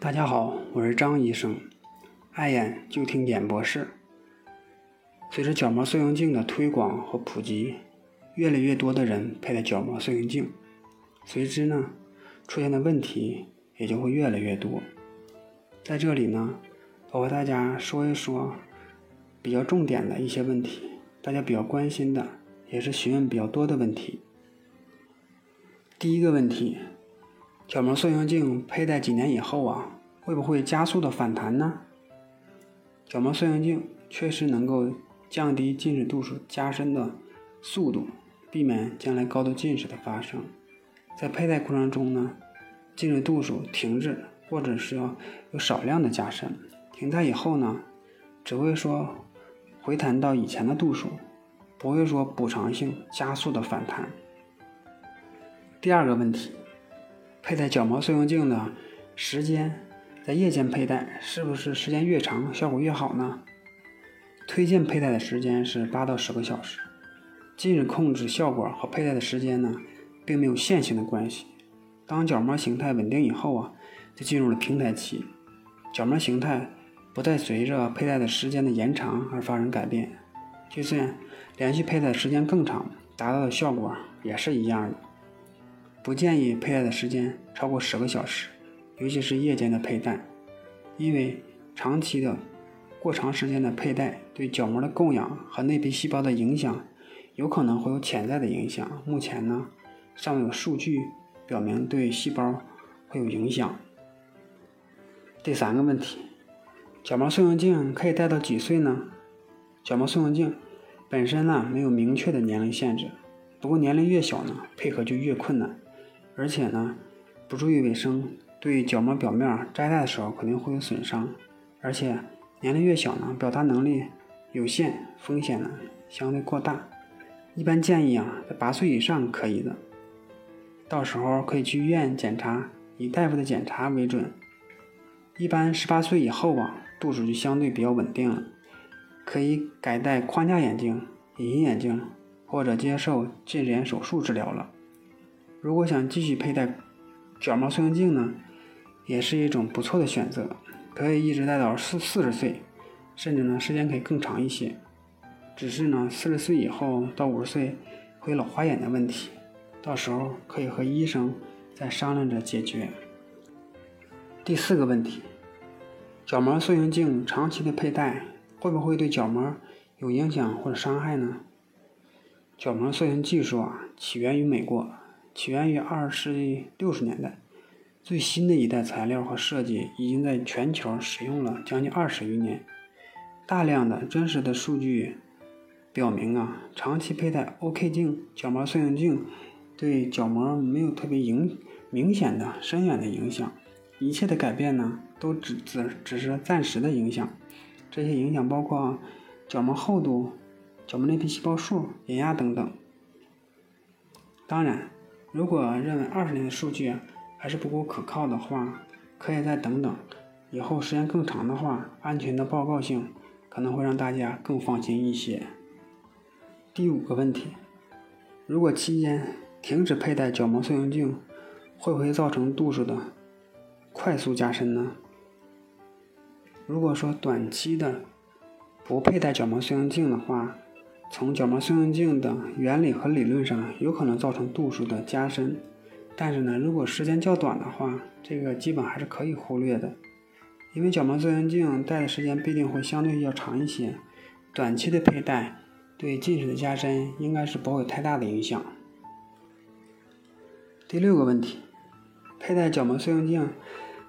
大家好，我是张医生，爱眼就听眼博士。随着角膜塑形镜的推广和普及，越来越多的人佩戴角膜塑形镜，随之呢，出现的问题也就会越来越多。在这里呢，我和大家说一说比较重点的一些问题，大家比较关心的，也是询问比较多的问题。第一个问题。角膜塑形镜佩戴几年以后啊，会不会加速的反弹呢？角膜塑形镜确实能够降低近视度数加深的速度，避免将来高度近视的发生。在佩戴过程中呢，近视度数停滞，或者是有少量的加深。停在以后呢，只会说回弹到以前的度数，不会说补偿性加速的反弹。第二个问题。佩戴角膜塑形镜的时间，在夜间佩戴是不是时间越长效果越好呢？推荐佩戴的时间是八到十个小时。近视控制效果和佩戴的时间呢，并没有线性的关系。当角膜形态稳定以后啊，就进入了平台期，角膜形态不再随着佩戴的时间的延长而发生改变。就算连续佩戴时间更长，达到的效果也是一样的。不建议佩戴的时间超过十个小时，尤其是夜间的佩戴，因为长期的、过长时间的佩戴对角膜的供氧和内皮细胞的影响，有可能会有潜在的影响。目前呢，尚有数据表明对细胞会有影响。第三个问题，角膜塑形镜可以戴到几岁呢？角膜塑形镜本身呢没有明确的年龄限制，不过年龄越小呢，配合就越困难。而且呢，不注意卫生，对角膜表面摘戴的时候肯定会有损伤。而且年龄越小呢，表达能力有限，风险呢相对过大。一般建议啊，在八岁以上可以的。到时候可以去医院检查，以大夫的检查为准。一般十八岁以后啊，度数就相对比较稳定了，可以改戴框架眼镜、隐形眼镜，或者接受近视眼手术治疗了。如果想继续佩戴角膜塑形镜呢，也是一种不错的选择，可以一直戴到四四十岁，甚至呢时间可以更长一些。只是呢四十岁以后到五十岁会老花眼的问题，到时候可以和医生再商量着解决。第四个问题，角膜塑形镜长期的佩戴会不会对角膜有影响或者伤害呢？角膜塑形技术啊起源于美国。起源于二十世纪六十年代，最新的一代材料和设计已经在全球使用了将近二十余年。大量的真实的数据表明啊，长期佩戴 OK 镜角膜塑形镜对角膜没有特别影明显的深远的影响。一切的改变呢，都只只只是暂时的影响。这些影响包括角膜厚度、角膜内皮细胞数、眼压等等。当然。如果认为二十年的数据还是不够可靠的话，可以再等等。以后时间更长的话，安全的报告性可能会让大家更放心一些。第五个问题，如果期间停止佩戴角膜塑形镜，会不会造成度数的快速加深呢？如果说短期的不佩戴角膜塑形镜的话，从角膜塑形镜的原理和理论上，有可能造成度数的加深，但是呢，如果时间较短的话，这个基本还是可以忽略的，因为角膜塑形镜戴的时间必定会相对要长一些，短期的佩戴对近视的加深应该是不会有太大的影响。第六个问题，佩戴角膜塑形镜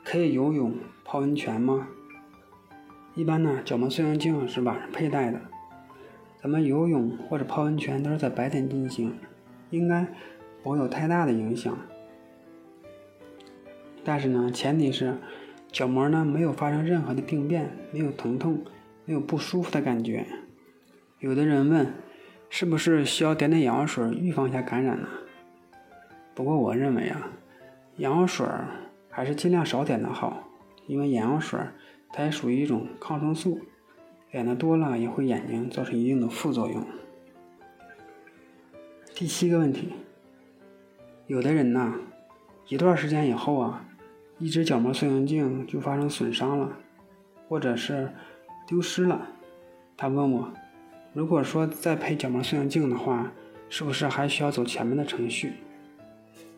可以游泳、泡温泉吗？一般呢，角膜塑形镜是晚上佩戴的。咱们游泳或者泡温泉都是在白天进行，应该不会有太大的影响。但是呢，前提是角膜呢没有发生任何的病变，没有疼痛，没有不舒服的感觉。有的人问，是不是需要点点眼药水预防一下感染呢？不过我认为啊，眼药水还是尽量少点的好，因为眼药水它也属于一种抗生素。点的多了也会眼睛造成一定的副作用。第七个问题，有的人呢，一段时间以后啊，一只角膜塑形镜就发生损伤了，或者是丢失了。他问我，如果说再配角膜塑形镜的话，是不是还需要走前面的程序？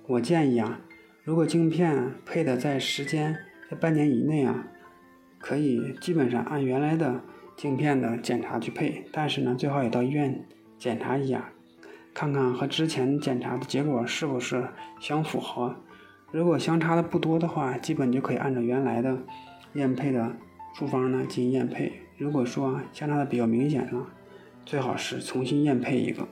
我建议啊，如果镜片配的在时间在半年以内啊，可以基本上按原来的镜片的检查去配，但是呢，最好也到医院检查一下，看看和之前检查的结果是不是相符合。如果相差的不多的话，基本就可以按照原来的验配的处方呢进行验配。如果说相差的比较明显了，最好是重新验配一个。